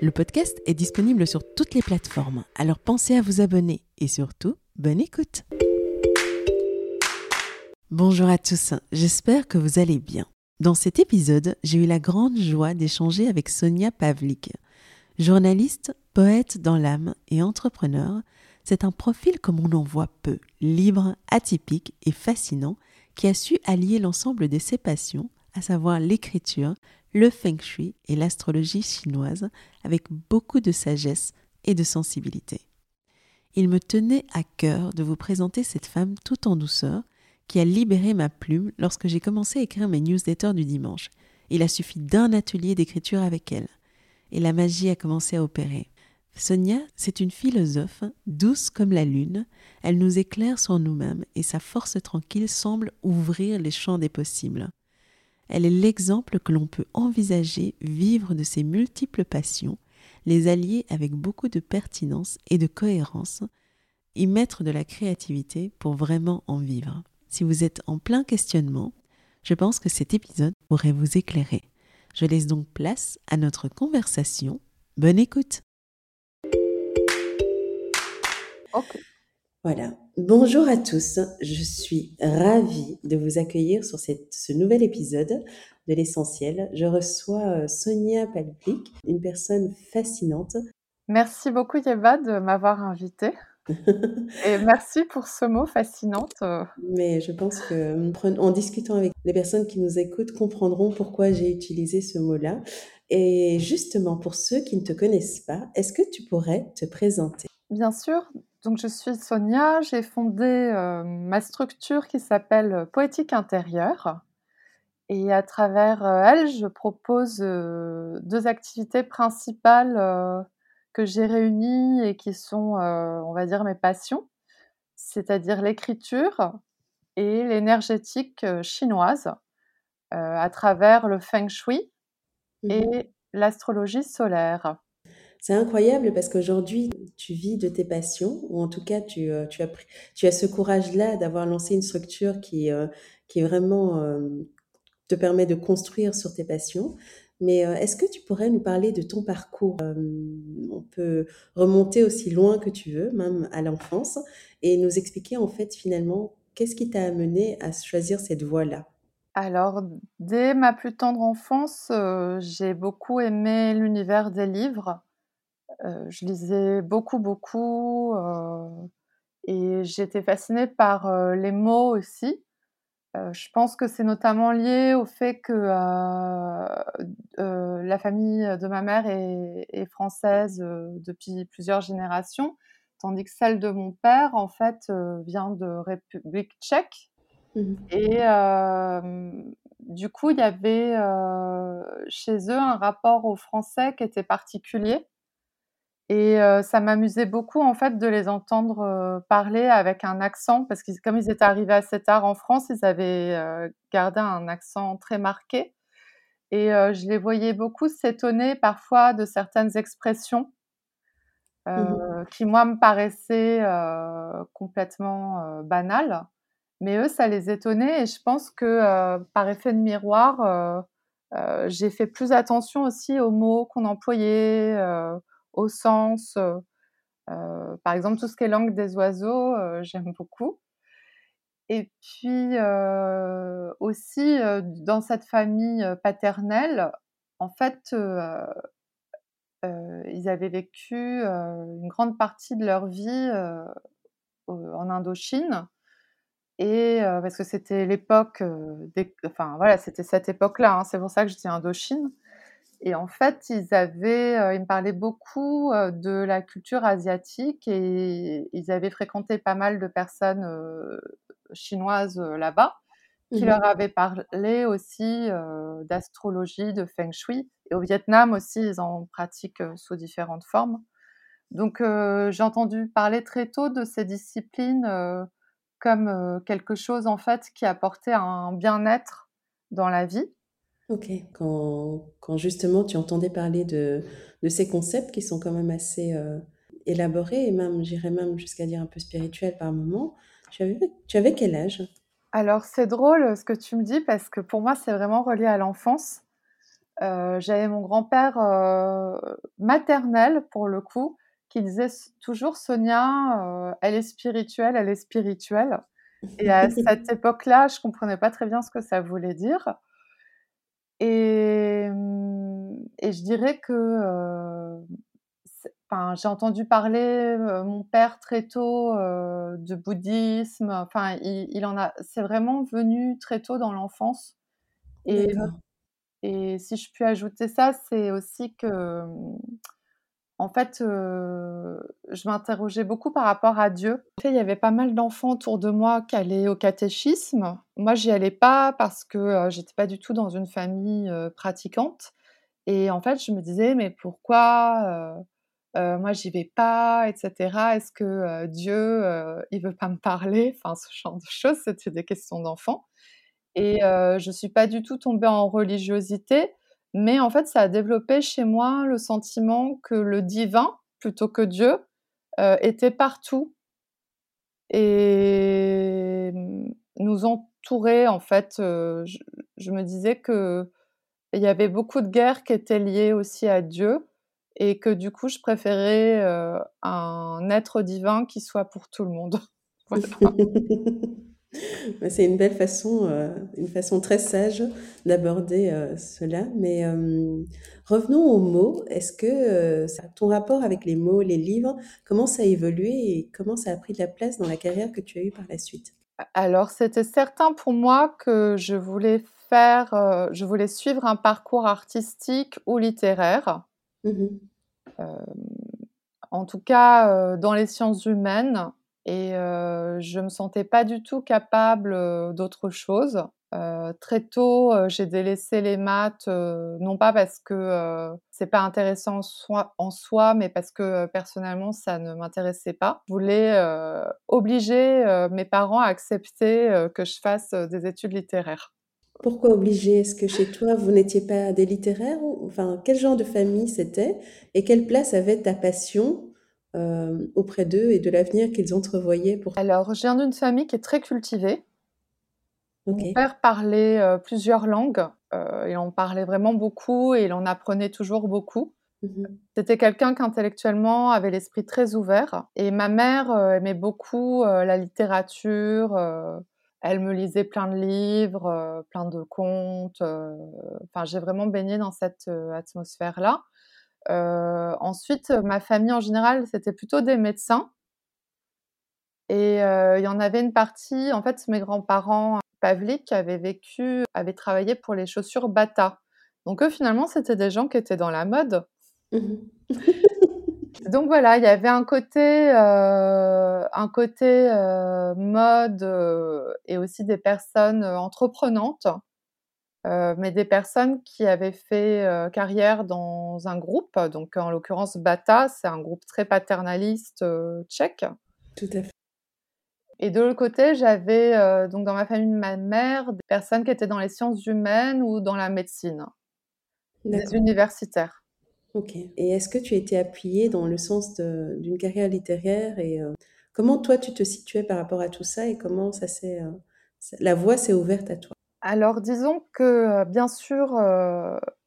Le podcast est disponible sur toutes les plateformes, alors pensez à vous abonner et surtout, bonne écoute. Bonjour à tous, j'espère que vous allez bien. Dans cet épisode, j'ai eu la grande joie d'échanger avec Sonia Pavlik. Journaliste, poète dans l'âme et entrepreneur, c'est un profil comme on en voit peu, libre, atypique et fascinant, qui a su allier l'ensemble de ses passions, à savoir l'écriture, le feng shui et l'astrologie chinoise avec beaucoup de sagesse et de sensibilité. Il me tenait à cœur de vous présenter cette femme tout en douceur qui a libéré ma plume lorsque j'ai commencé à écrire mes newsletters du dimanche. Il a suffi d'un atelier d'écriture avec elle. Et la magie a commencé à opérer. Sonia, c'est une philosophe, douce comme la lune. Elle nous éclaire sur nous-mêmes et sa force tranquille semble ouvrir les champs des possibles. Elle est l'exemple que l'on peut envisager vivre de ses multiples passions, les allier avec beaucoup de pertinence et de cohérence, y mettre de la créativité pour vraiment en vivre. Si vous êtes en plein questionnement, je pense que cet épisode pourrait vous éclairer. Je laisse donc place à notre conversation. Bonne écoute. Voilà. Bonjour à tous. Je suis ravie de vous accueillir sur ce nouvel épisode de l'essentiel. Je reçois euh, Sonia Palplik, une personne fascinante. Merci beaucoup Yeva de m'avoir invitée. Et merci pour ce mot fascinante. Mais je pense que en discutant avec les personnes qui nous écoutent comprendront pourquoi j'ai utilisé ce mot-là. Et justement, pour ceux qui ne te connaissent pas, est-ce que tu pourrais te présenter? Bien sûr. Donc, je suis Sonia. J'ai fondé euh, ma structure qui s'appelle euh, Poétique intérieure. Et à travers euh, elle, je propose deux activités principales que j'ai réunies et qui sont, on va dire, mes passions, c'est-à-dire l'écriture et l'énergétique chinoise à travers le feng shui mmh et l'astrologie solaire. C'est incroyable parce qu'aujourd'hui, tu vis de tes passions, ou en tout cas, tu, euh, tu as, tu as ce courage-là d'avoir lancé une structure qui, euh, qui vraiment euh, te permet de construire sur tes passions. Mais est-ce que tu pourrais nous parler de ton parcours On peut remonter aussi loin que tu veux, même à l'enfance, et nous expliquer en fait finalement qu'est-ce qui t'a amené à choisir cette voie-là? Alors, dès ma plus tendre enfance, j'ai beaucoup aimé l'univers des livres. Euh, je lisais beaucoup, beaucoup, euh, et j'étais fascinée par euh, les mots aussi. je pense que c'est notamment lié au fait que la famille de ma mère est, française depuis plusieurs générations, tandis que celle de mon père, en fait, vient de République tchèque. Mmh et du coup, il y avait chez eux un rapport au français qui était particulier. Et ça m'amusait beaucoup en fait de les entendre parler avec un accent parce que comme ils étaient arrivés assez tard en France, ils avaient gardé un accent très marqué. Et je les voyais beaucoup s'étonner parfois de certaines expressions mmh qui moi me paraissaient complètement banales, mais eux ça les étonnait et je pense que par effet de miroir, j'ai fait plus attention aussi aux mots qu'on employait au sens. Par exemple, tout ce qui est langue des oiseaux, j'aime beaucoup. Et puis aussi, dans cette famille paternelle, en fait, ils avaient vécu une grande partie de leur vie en Indochine. Et parce que c'était l'époque, enfin voilà, c'était cette époque-là. Hein, c'est pour ça que je dis Indochine. Et en fait, ils avaient, ils me parlaient beaucoup de la culture asiatique et ils avaient fréquenté pas mal de personnes chinoises là-bas qui mmh leur avaient parlé aussi d'astrologie, de feng shui. Et au Vietnam aussi, ils en pratiquent sous différentes formes. Donc, j'ai entendu parler très tôt de ces disciplines comme quelque chose en fait qui apportait un bien-être dans la vie. Ok, quand, quand, justement tu entendais parler de, de, ces concepts qui sont quand même assez élaborés et même, j'irais même jusqu'à dire un peu spirituels par moment, tu avais, tu avais quel âge? Alors c'est drôle ce que tu me dis parce que pour moi c'est vraiment relié à l'enfance. Euh, j'avais mon grand-père euh, maternel pour le coup qui disait toujours Sonia, euh, elle est spirituelle, elle est spirituelle. Et à cette époque-là, je comprenais pas très bien ce que ça voulait dire. Et, et je dirais que j'ai entendu parler mon père très tôt de bouddhisme. Enfin, il, en a. C'est vraiment venu très tôt dans l'enfance. Et, et si je puis ajouter ça, c'est aussi que, en fait, je m'interrogeais beaucoup par rapport à Dieu. Il y avait pas mal d'enfants autour de moi qui allaient au catéchisme. Moi, j'y allais pas parce que j'étais pas du tout dans une famille pratiquante. Et en fait, je me disais, mais pourquoi moi j'y vais pas, etc. Est-ce que Dieu, il veut pas me parler? Enfin, ce genre de choses, c'était des questions d'enfant. Et je suis pas du tout tombée en religiosité, mais en fait, ça a développé chez moi le sentiment que le divin, plutôt que Dieu, était partout et nous entourait. En fait, je, je, me disais que il y avait beaucoup de guerres qui étaient liées aussi à Dieu et que du coup, je préférais un être divin qui soit pour tout le monde. C'est une belle façon, une façon très sage d'aborder cela. Mais revenons aux mots. Est-ce que ton rapport avec les mots, les livres, comment ça a évolué et comment ça a pris de la place dans la carrière que tu as eue par la suite? Alors, c'était certain pour moi que je voulais faire, je voulais suivre un parcours artistique ou littéraire. Mmh en tout cas, dans les sciences humaines, et je me sentais pas du tout capable d'autre chose. très tôt, j'ai délaissé les maths, non pas parce que c'est pas intéressant en soi, mais parce que personnellement ça ne m'intéressait pas. Je voulais obliger mes parents à accepter que je fasse des études littéraires. Pourquoi obligé Est-ce que chez toi, vous n'étiez pas des littéraires Enfin, quel genre de famille c'était Et quelle place avait ta passion euh, auprès d'eux et de l'avenir qu'ils entrevoyaient pour Alors, j'ai une famille qui est très cultivée. Mon père parlait euh, plusieurs langues. Euh, il en parlait vraiment beaucoup et il en apprenait toujours beaucoup. Mmh c'était quelqu'un qui intellectuellement avait l'esprit très ouvert. Et ma mère aimait beaucoup la littérature elle me lisait plein de livres, plein de contes. Enfin, j'ai vraiment baigné dans cette atmosphère-là. Ensuite, ma famille en général, c'était plutôt des médecins. Et il y en avait une partie, en fait, mes grands-parents, Pavlik, avaient vécu, avaient travaillé pour les chaussures Bata. Donc eux, finalement, c'était des gens qui étaient dans la mode. Mmh donc voilà, il y avait un côté, euh, un côté euh, mode euh, et aussi des personnes entreprenantes, mais des personnes qui avaient fait carrière dans un groupe. Donc en l'occurrence Bata, c'est un groupe très paternaliste tchèque. Tout à fait. Et de l'autre côté, j'avais donc dans ma famille de ma mère des personnes qui étaient dans les sciences humaines ou dans la médecine, des universitaires. Ok. Et est-ce que tu été appuyée dans le sens d'une carrière littéraire et euh, comment toi tu te situais par rapport à tout ça et comment ça s'est euh, la voie s'est ouverte à toi? Alors disons que euh, bien sûr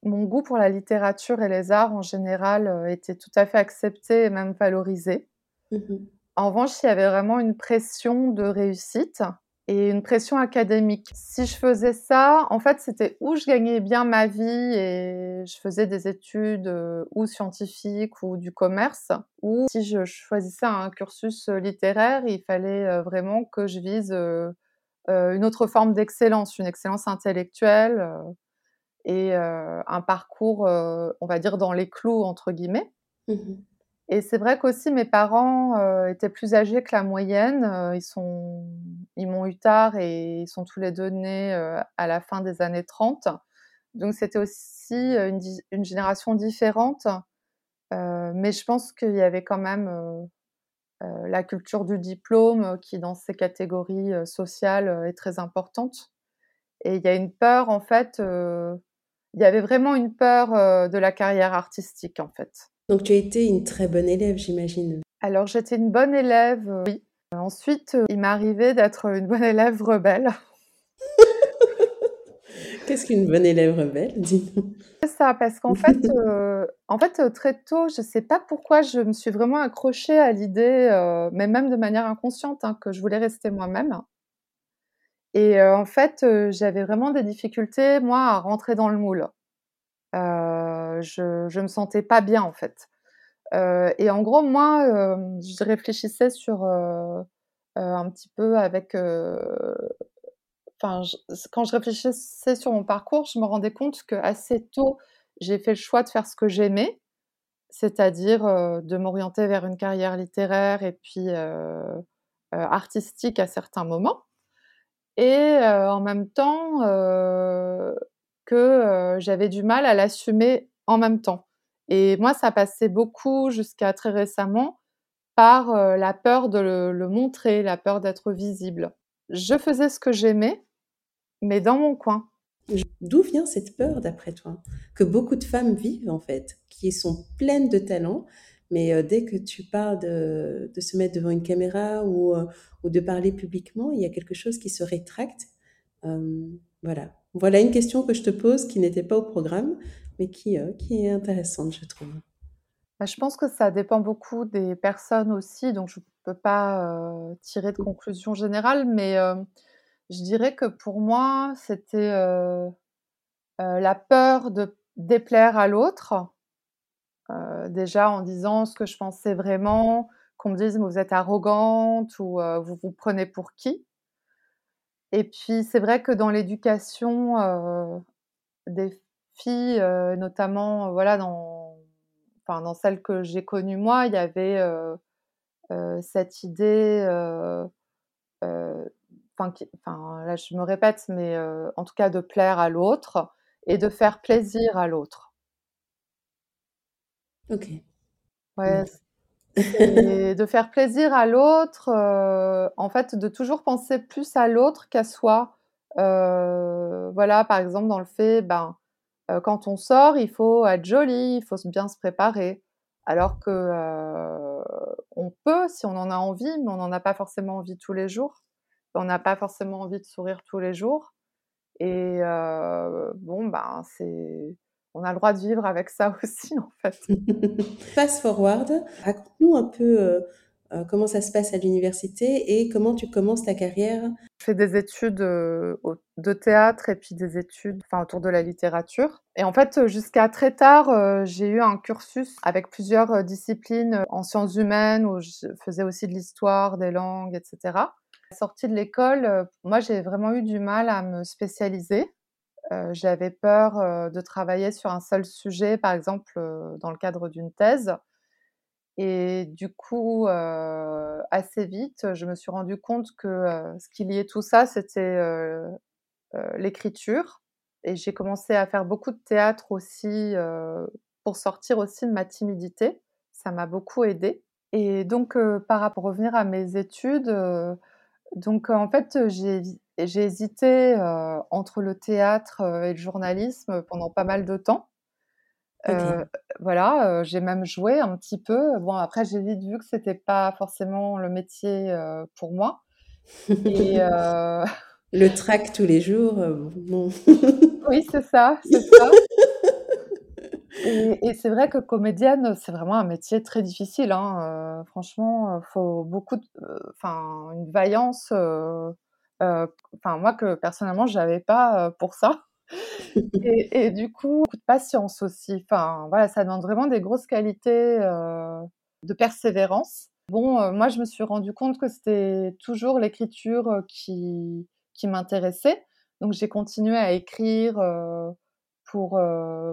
mon goût pour la littérature et les arts en général était tout à fait accepté et même valorisé. Mmh en revanche, il y avait vraiment une pression de réussite et une pression académique. Si je faisais ça, en fait, c'était où je gagnais bien ma vie et je faisais des études euh, ou scientifiques ou du commerce, ou si je choisissais un cursus euh, littéraire, il fallait euh, vraiment que je vise une autre forme d'excellence, une excellence intellectuelle et un parcours, on va dire, dans les clous, entre guillemets. Mmh et c'est vrai qu'aussi mes parents euh, étaient plus âgés que la moyenne. Euh, ils sont, ils m'ont eu tard et ils sont tous les deux nés euh, à la fin des années 30. Donc c'était aussi une, une, génération différente. mais je pense qu'il y avait quand même la culture du diplôme qui, dans ces catégories sociales, est très importante. Et il y a une peur, en fait, il y avait vraiment une peur de la carrière artistique, en fait. Donc tu as été une très bonne élève, j'imagine. Alors j'étais une bonne élève, euh, oui. Ensuite, euh, il m'est arrivé d'être une bonne élève rebelle. Qu'est-ce qu'une bonne élève rebelle Dis-nous? C'est ça, parce qu'en fait, euh, en fait, très tôt, je ne sais pas pourquoi je me suis vraiment accrochée à l'idée, mais même de manière inconsciente, hein, que je voulais rester moi-même. Et en fait, j'avais vraiment des difficultés, moi, à rentrer dans le moule je, je me sentais pas bien en fait. et en gros, moi, je réfléchissais sur un petit peu avec. Quand je réfléchissais sur mon parcours, je me rendais compte que assez tôt, j'ai fait le choix de faire ce que j'aimais, c'est-à-dire de m'orienter vers une carrière littéraire et puis artistique à certains moments. Et en même temps, que j'avais du mal à l'assumer en même temps. Et moi, ça passait beaucoup jusqu'à très récemment par la peur de le, montrer, la peur d'être visible. Je faisais ce que j'aimais, mais dans mon coin. D'où vient cette peur, d'après toi, que beaucoup de femmes vivent en fait, qui sont pleines de talent, mais dès que tu parles de, se mettre devant une caméra ou, ou, de parler publiquement, il y a quelque chose qui se rétracte. voilà. Voilà une question que je te pose qui n'était pas au programme, mais qui, euh, qui est intéressante, je trouve. Bah, je pense que ça dépend beaucoup des personnes aussi, donc je ne peux pas euh, tirer de conclusion générale, mais euh, je dirais que pour moi, c'était la peur de déplaire à l'autre, déjà en disant ce que je pensais vraiment, qu'on me dise vous êtes arrogante ou vous vous prenez pour qui? Et puis, c'est vrai que dans l'éducation des filles, notamment, voilà, dans, enfin, dans celle que j'ai connue moi, il y avait cette idée, enfin, là, je me répète, mais en tout cas, de plaire à l'autre et de faire plaisir à l'autre. Ok. Ouais, et de faire plaisir à l'autre, euh, en fait, de toujours penser plus à l'autre qu'à soi. Euh, voilà, par exemple, dans le fait, ben, euh, quand on sort, il faut être joli, il faut bien se préparer. Alors que on peut, si on en a envie, mais on n'en a pas forcément envie tous les jours. On n'a pas forcément envie de sourire tous les jours. Et bon, ben, c'est on a le droit de vivre avec ça aussi, en fait. Fast forward, raconte-nous un peu euh, euh, comment ça se passe à l'université et comment tu commences ta carrière. Je fais des études euh, de théâtre et puis des études enfin, autour de la littérature. Et en fait, jusqu'à très tard, j'ai eu un cursus avec plusieurs disciplines en sciences humaines où je faisais aussi de l'histoire, des langues, etc. Sortie de l'école, moi, j'ai vraiment eu du mal à me spécialiser. Euh, j'avais peur euh, de travailler sur un seul sujet, par exemple euh, dans le cadre d'une thèse. Et du coup, assez vite, je me suis rendu compte que ce qui liait tout ça, c'était l'écriture. Et j'ai commencé à faire beaucoup de théâtre aussi pour sortir aussi de ma timidité. Ça m'a beaucoup aidé. Et donc, par rapport à revenir à mes études, donc en fait, j'ai j'ai hésité entre le théâtre et le journalisme pendant pas mal de temps. voilà, j'ai même joué un petit peu. Bon, après, j'ai vite vu que c'était pas forcément le métier pour moi. Et, le track tous les jours, bon. oui, c'est ça, c'est ça. Et, c'est vrai que comédienne, c'est vraiment un métier très difficile. Hein. franchement, il faut beaucoup, enfin, une vaillance enfin moi que personnellement j'avais pas pour ça. et, et, du coup, beaucoup de patience aussi. Enfin voilà, ça demande vraiment des grosses qualités de persévérance. Bon, moi je me suis rendu compte que c'était toujours l'écriture qui qui m'intéressait. Donc j'ai continué à écrire pour,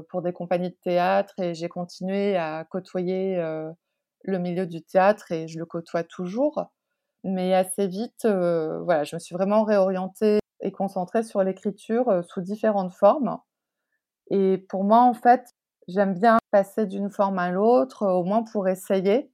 pour des compagnies de théâtre et j'ai continué à côtoyer le milieu du théâtre et je le côtoie toujours. Mais assez vite, voilà, je me suis vraiment réorientée et concentrée sur l'écriture sous différentes formes. Et pour moi, en fait, j'aime bien passer d'une forme à l'autre, au moins pour essayer.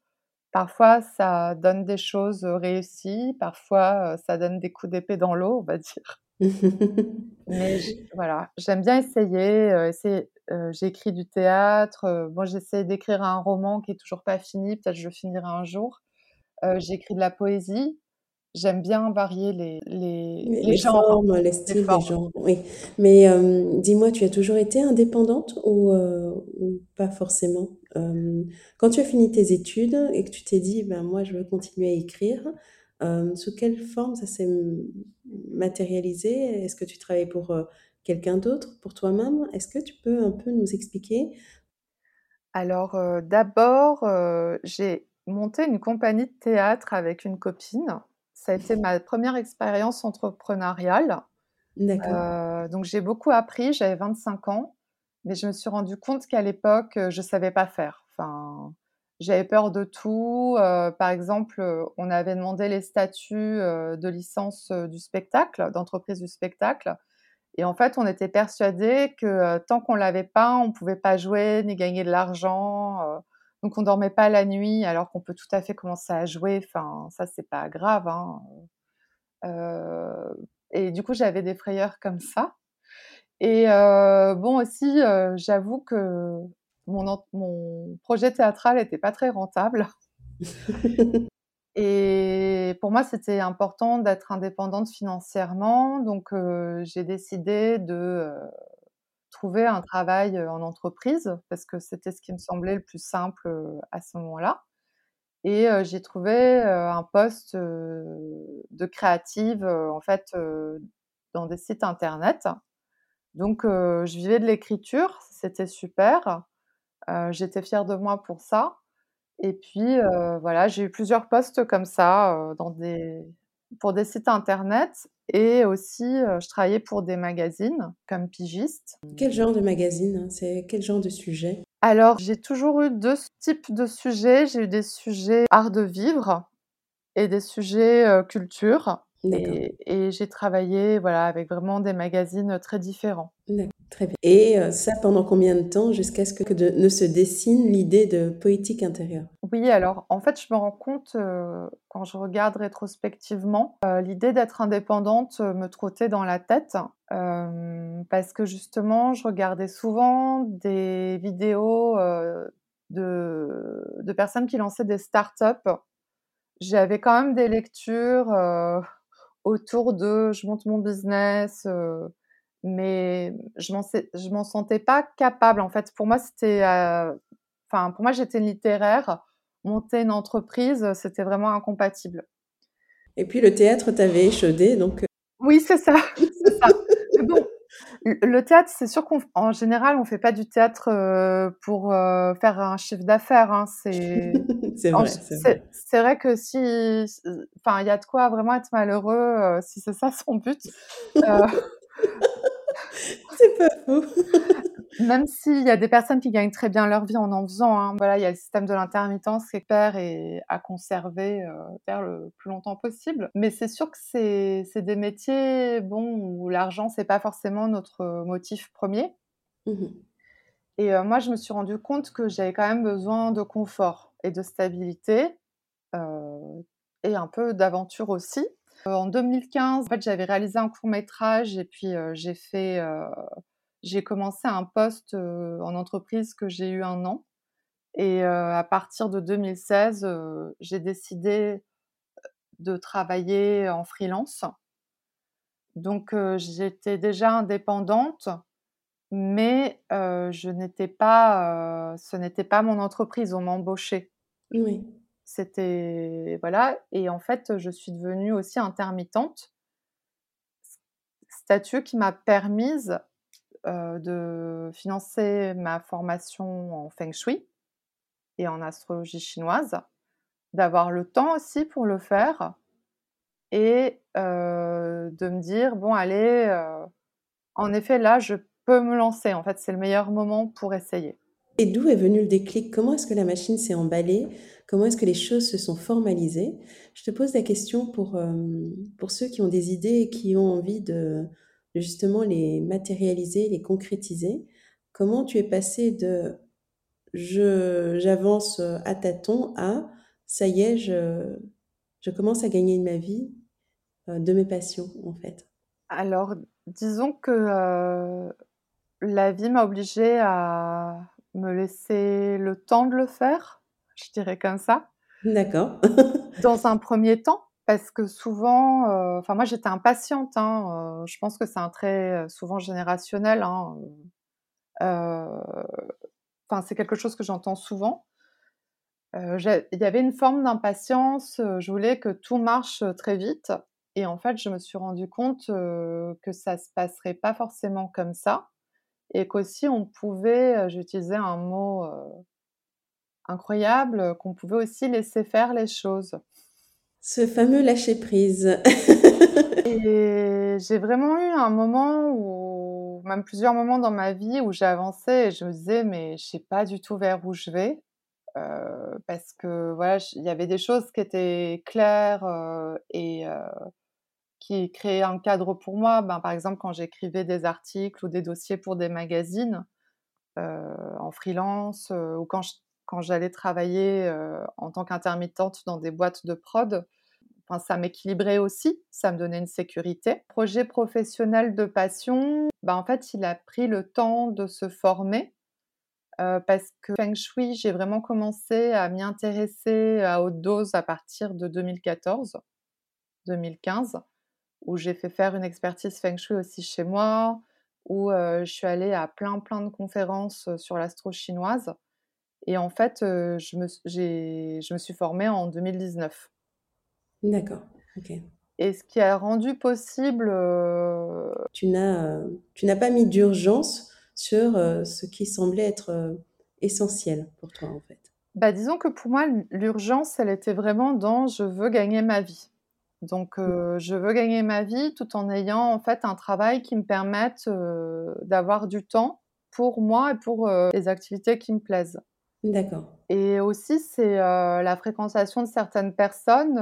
Parfois, ça donne des choses réussies, parfois, ça donne des coups d'épée dans l'eau, on va dire. Mais voilà, j'aime bien essayer. Euh, essayer euh, j'ai écrit du théâtre. moi, j'essaie d'écrire un roman qui est toujours pas fini. Peut-être je le finirai un jour. j'ai écrit de la poésie. J'aime bien varier les, les, les, les genres, formes, les styles, les, genres. Oui. Mais dis-moi, tu as toujours été indépendante ou, ou pas forcément? Quand tu as fini tes études et que tu t'es dit, ben moi, je veux continuer à écrire, euh, sous quelle forme ça s'est matérialisé? Est-ce que tu travailles pour euh, quelqu'un d'autre, pour toi-même? Est-ce que tu peux un peu nous expliquer? Alors euh, d'abord, j'ai monté une compagnie de théâtre avec une copine. Ça a été ma première expérience entrepreneuriale. D'accord. donc j'ai beaucoup appris, j'avais 25 ans, mais je me suis rendu compte qu'à l'époque, je ne savais pas faire. Enfin, j'avais peur de tout. Euh, par exemple, euh, on avait demandé les statuts euh, de licence du spectacle, d'entreprise du spectacle. Et en fait, on était persuadé que tant qu'on l'avait pas, on pouvait pas jouer ni gagner de l'argent. donc, on dormait pas la nuit, alors qu'on peut tout à fait commencer à jouer. Enfin, ça, c'est pas grave. Hein. et du coup, j'avais des frayeurs comme ça. Et bon, aussi, j'avoue que mon, projet théâtral n'était pas très rentable. Et pour moi, c'était important d'être indépendante financièrement. Donc, euh, j'ai décidé de euh, trouver un travail euh, en entreprise parce que c'était ce qui me semblait le plus simple à ce moment-là. Et j'ai trouvé un poste de créative, en fait, dans des sites internet. Donc, je vivais de l'écriture, c'était super. Euh, j'étais fière de moi pour ça. Et puis, euh, voilà, j'ai eu plusieurs postes comme ça euh, dans des, pour des sites internet et aussi je travaillais pour des magazines comme pigiste. Quel genre de magazine C'est quel genre de sujet? Alors, j'ai toujours eu deux types de sujets. J'ai eu des sujets art de vivre et des sujets culture. Et, et j'ai travaillé voilà, avec vraiment des magazines très différents. Et euh, ça pendant combien de temps jusqu'à ce que ne se dessine l'idée de poétique intérieure? Oui, alors en fait, je me rends compte euh, quand je regarde rétrospectivement, euh, l'idée d'être indépendante me trottait dans la tête parce que justement, je regardais souvent des vidéos de, de personnes qui lançaient des startups. J'avais quand même des lectures autour de je monte mon business mais je m'en je m'en sentais pas capable en fait pour moi c'était euh, enfin pour moi j'étais littéraire monter une entreprise c'était vraiment incompatible et puis le théâtre t'avait échaudé donc euh oui c'est ça, ça. bon le théâtre c'est sûr qu'en général on fait pas du théâtre euh, pour faire un chiffre d'affaires hein. c'est c'est vrai c'est vrai. que si enfin il y a de quoi vraiment être malheureux si c'est ça son but C'est pas faux. Même s'il y a des personnes qui gagnent très bien leur vie en en faisant, hein. voilà, il y a le système de l'intermittence qui est et à conserver euh, le plus longtemps possible. Mais c'est sûr que c'est des métiers, bon, où l'argent c'est pas forcément notre motif premier. Mmh et euh, moi, je me suis rendu compte que j'avais quand même besoin de confort et de stabilité euh, et un peu d'aventure aussi. Euh, en 2015, en fait, j'avais réalisé un court métrage et puis euh, j'ai fait, euh, j'ai commencé un poste en entreprise que j'ai eu un an. Et à partir de 2016, j'ai décidé de travailler en freelance. Donc j'étais déjà indépendante, mais je n'étais pas, ce n'était pas mon entreprise, on m'embauchait. Oui. C'était voilà et en fait, je suis devenue aussi intermittente statut qui m'a permise de financer ma formation en feng shui et en astrologie chinoise, d'avoir le temps aussi pour le faire et de me dire bon allez, en effet là je peux me lancer. En fait, c'est le meilleur moment pour essayer. Et d'où est venu le déclic? Comment est-ce que la machine s'est emballée? Comment est-ce que les choses se sont formalisées? Je te pose la question pour, pour ceux qui ont des idées et qui ont envie de, justement les matérialiser, les concrétiser. Comment tu es passé de je j'avance à tâtons à ça y est, je, je commence à gagner ma vie de mes passions en fait Alors, disons que la vie m'a obligée à me laisser le temps de le faire, je dirais comme ça. D'accord. Dans un premier temps, parce que souvent, euh, enfin moi j'étais impatiente. Hein, euh, je pense que c'est un trait euh, souvent générationnel. Hein, enfin c'est quelque chose que j'entends souvent. Il y avait une forme d'impatience. je voulais que tout marche très vite. Et en fait, je me suis rendu compte que ça se passerait pas forcément comme ça et qu'aussi on pouvait, j'utilisais un mot incroyable, qu'on pouvait aussi laisser faire les choses. Ce fameux lâcher prise. et j'ai vraiment eu un moment où, même plusieurs moments dans ma vie où j'ai avancé et je me disais, mais je sais pas du tout vers où je vais. parce que voilà, il y avait des choses qui étaient claires et qui créait un cadre pour moi. Ben, par exemple, quand j'écrivais des articles ou des dossiers pour des magazines euh, en freelance euh, ou quand, j'allais travailler euh, en tant qu'intermittente dans des boîtes de prod, enfin, ça m'équilibrait aussi, ça me donnait une sécurité. Projet professionnel de passion, ben, en fait, il a pris le temps de se former. parce que Feng Shui, j'ai vraiment commencé à m'y intéresser à haute dose à partir de 2014, 2015 où j'ai fait faire une expertise feng shui aussi chez moi, où je suis allée à plein plein de conférences sur l'astro chinoise. Et en fait, je, me, je me suis formée en 2019. D'accord, ok. Et ce qui a rendu possible... Tu n'as pas mis d'urgence sur ce qui semblait être essentiel pour toi, en fait. Bah, disons que pour moi, l'urgence, elle était vraiment dans je veux gagner ma vie. Donc, mmh. je veux gagner ma vie tout en ayant en fait un travail qui me permette d'avoir du temps pour moi et pour les activités qui me plaisent. D'accord. Et aussi, c'est la fréquentation de certaines personnes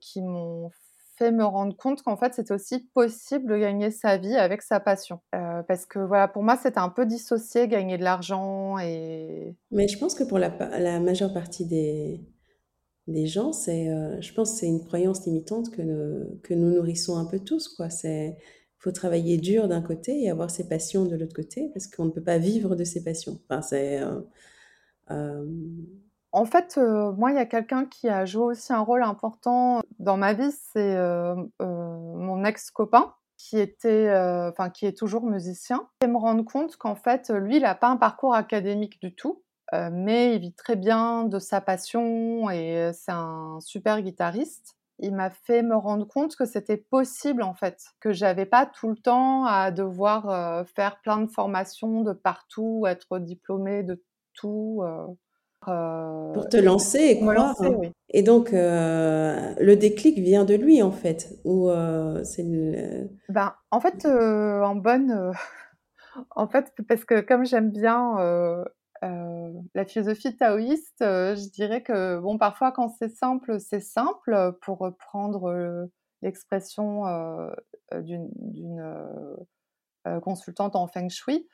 qui m'ont fait me rendre compte qu'en fait, c'était aussi possible de gagner sa vie avec sa passion. parce que voilà, pour moi, c'était un peu dissocié, gagner de l'argent et... Mais je pense que pour la, la majeure partie des, des gens, c'est, euh, je pense, c'est une croyance limitante que, nous nourrissons un peu tous, quoi. C'est, faut travailler dur d'un côté et avoir ses passions de l'autre côté, parce qu'on ne peut pas vivre de ses passions. Euh, euh, En fait, moi, il y a quelqu'un qui a joué aussi un rôle important dans ma vie, c'est mon ex-copain qui était, enfin, qui est toujours musicien, et me rendre compte qu'en fait, lui, il n'a pas un parcours académique du tout. Euh, mais il vit très bien de sa passion et c'est un super guitariste. Il m'a fait me rendre compte que c'était possible en fait, que j'avais pas tout le temps à devoir faire plein de formations de partout, être diplômée de tout. Pour te lancer et croire. Lancer, oui. Et donc, le déclic vient de lui, en fait ou c'est ben, En fait, en bonne... en fait, parce que comme j'aime bien euh, la philosophie taoïste, euh, je dirais que bon, parfois quand c'est simple, c'est simple, pour reprendre euh, l'expression d'une consultante en feng shui.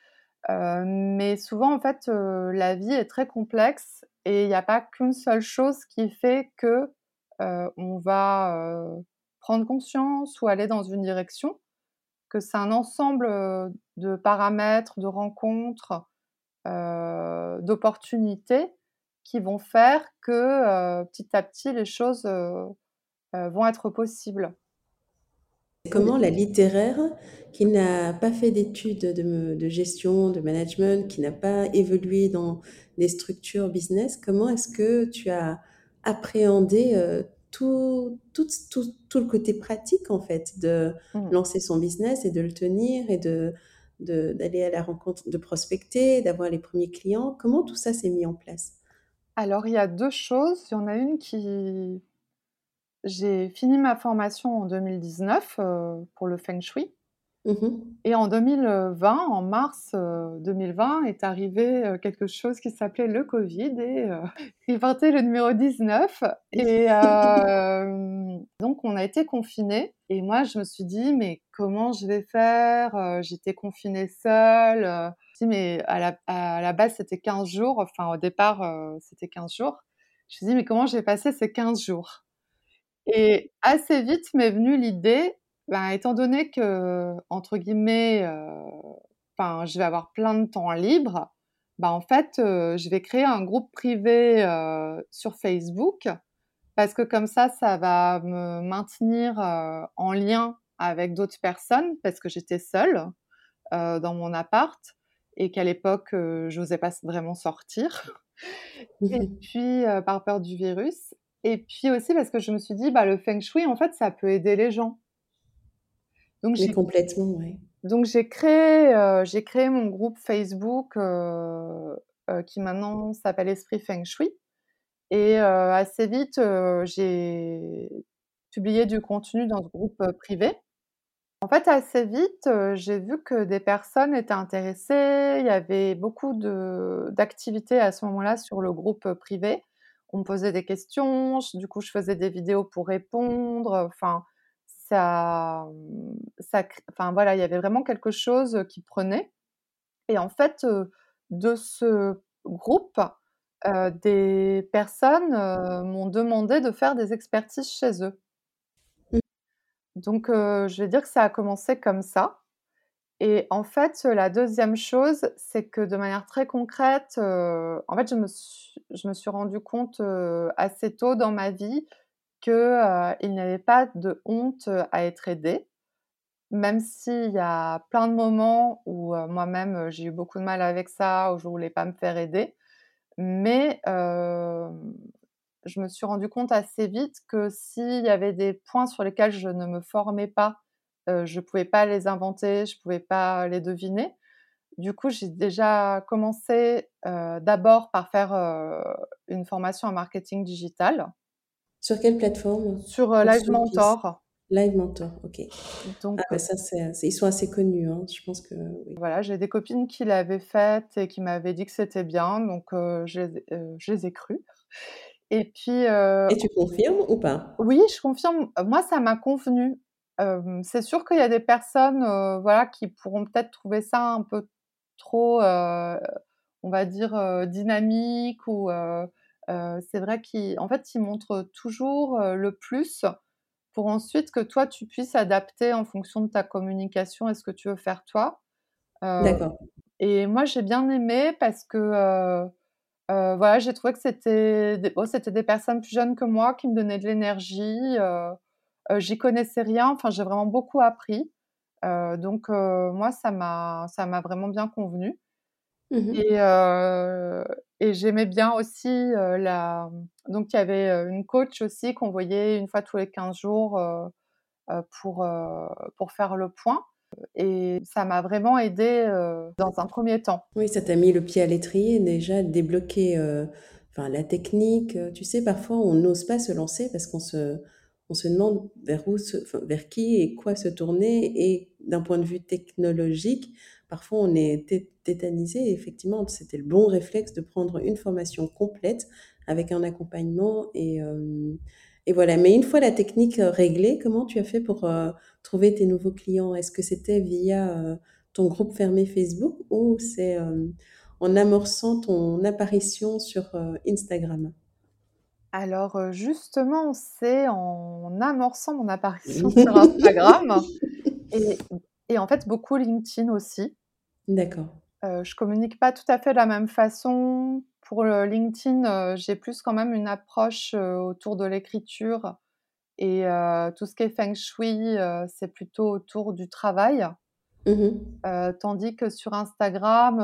mais souvent, en fait, la vie est très complexe et il n'y a pas qu'une seule chose qui fait que on va prendre conscience ou aller dans une direction, que c'est un ensemble de paramètres, de rencontres, euh, d'opportunités qui vont faire que euh, petit à petit les choses euh, vont être possibles. Comment la littéraire, qui n'a pas fait d'études de, gestion, de management, qui n'a pas évolué dans des structures business, comment est-ce que tu as appréhendé tout, tout, tout, le côté pratique, en fait, de mmh. lancer son business et de le tenir et de d'aller à la rencontre, de prospecter, d'avoir les premiers clients. Comment tout ça s'est mis en place? Alors, il y a deux choses. Il y en a une qui... J'ai fini ma formation en 2019 euh, pour le Feng Shui. Mmh et en 2020, en mars 2020, est arrivé quelque chose qui s'appelait le Covid et il portait le numéro 19. Et donc, on a été confinés. Et moi, je me suis dit, mais comment je vais faire? J'étais confinée seule. Je me mais à la, à la base, c'était 15 jours. Enfin, au départ, c'était 15 jours. Je me suis dit, mais comment je vais passer ces 15 jours? Et assez vite m'est venue l'idée ben, étant donné que, entre guillemets, enfin, je vais avoir plein de temps libre, ben, en fait, je vais créer un groupe privé sur Facebook parce que comme ça, ça va me maintenir en lien avec d'autres personnes parce que j'étais seule dans mon appart et qu'à l'époque, je n'osais pas vraiment sortir. et mmh puis, par peur du virus. Et puis aussi parce que je me suis dit, bah, le feng shui, en fait, ça peut aider les gens. Donc j'ai complètement, oui. Donc j'ai créé, euh, j'ai créé mon groupe Facebook euh, euh, qui maintenant s'appelle Esprit Feng Shui. Et assez vite, j'ai publié du contenu dans ce groupe privé. En fait, assez vite, j'ai vu que des personnes étaient intéressées. Il y avait beaucoup d'activités à ce moment-là sur le groupe privé. On me posait des questions. Du coup, je faisais des vidéos pour répondre. Enfin, ça, ça, enfin voilà, il y avait vraiment quelque chose qui prenait. Et en fait, de ce groupe, des personnes m'ont demandé de faire des expertises chez eux. Mmh. Donc, je vais dire que ça a commencé comme ça. Et en fait, la deuxième chose, c'est que de manière très concrète, en fait, je me suis, je me suis rendu compte assez tôt dans ma vie qu'il euh, n'y avait pas de honte à être aidé, même s'il y a plein de moments où moi-même j'ai eu beaucoup de mal avec ça, où je voulais pas me faire aider. Mais je me suis rendu compte assez vite que s'il y avait des points sur lesquels je ne me formais pas, je ne pouvais pas les inventer, je ne pouvais pas les deviner. Du coup, j'ai déjà commencé d'abord par faire une formation en marketing digital sur quelle plateforme Sur euh, Live Mentor. Live Mentor, ok. Donc, ah, bah, ça, ils sont assez connus, hein. je pense que. Voilà, j'ai des copines qui l'avaient faite et qui m'avaient dit que c'était bien, donc euh, je, les ai crues. Et puis. et tu confirmes ou pas? Oui, je confirme. Moi, ça m'a convenu. c'est sûr qu'il y a des personnes, voilà, qui pourront peut-être trouver ça un peu trop, on va dire, dynamique ou c'est vrai qu'en fait, il montre toujours le plus pour ensuite que toi, tu puisses adapter en fonction de ta communication et ce que tu veux faire toi. D'accord. Et moi, j'ai bien aimé parce que voilà, j'ai trouvé que c'était des, c'était des personnes plus jeunes que moi qui me donnaient de l'énergie. J'y connaissais rien. Enfin, j'ai vraiment beaucoup appris. donc, moi, ça m'a, ça m'a vraiment bien convenu. Mmh et, j'aimais bien aussi la. Donc, il y avait une coach aussi qu'on voyait une fois tous les 15 jours pour, pour faire le point. Et ça m'a vraiment aidé dans un premier temps. Oui, ça t'a mis le pied à l'étrier, déjà débloquer enfin, la technique. Tu sais, parfois, on n'ose pas se lancer parce qu'on se, on se demande vers, où vers qui et quoi se tourner. Et d'un point de vue technologique, parfois on est tétanisé. effectivement, c'était le bon réflexe de prendre une formation complète avec un accompagnement. Et, euh, et voilà. Mais une fois la technique euh, réglée, comment tu as fait pour euh, trouver tes nouveaux clients? Est-ce que c'était via ton groupe fermé Facebook ou c'est en amorçant ton apparition sur Instagram? Alors justement, c'est en amorçant mon apparition sur Instagram et, et, en fait beaucoup LinkedIn aussi. D'accord. Euh, je communique pas tout à fait de la même façon. Pour le LinkedIn, euh, j'ai plus quand même une approche euh, autour de l'écriture et tout ce qui est feng shui, c'est plutôt autour du travail. Mmh tandis que sur Instagram,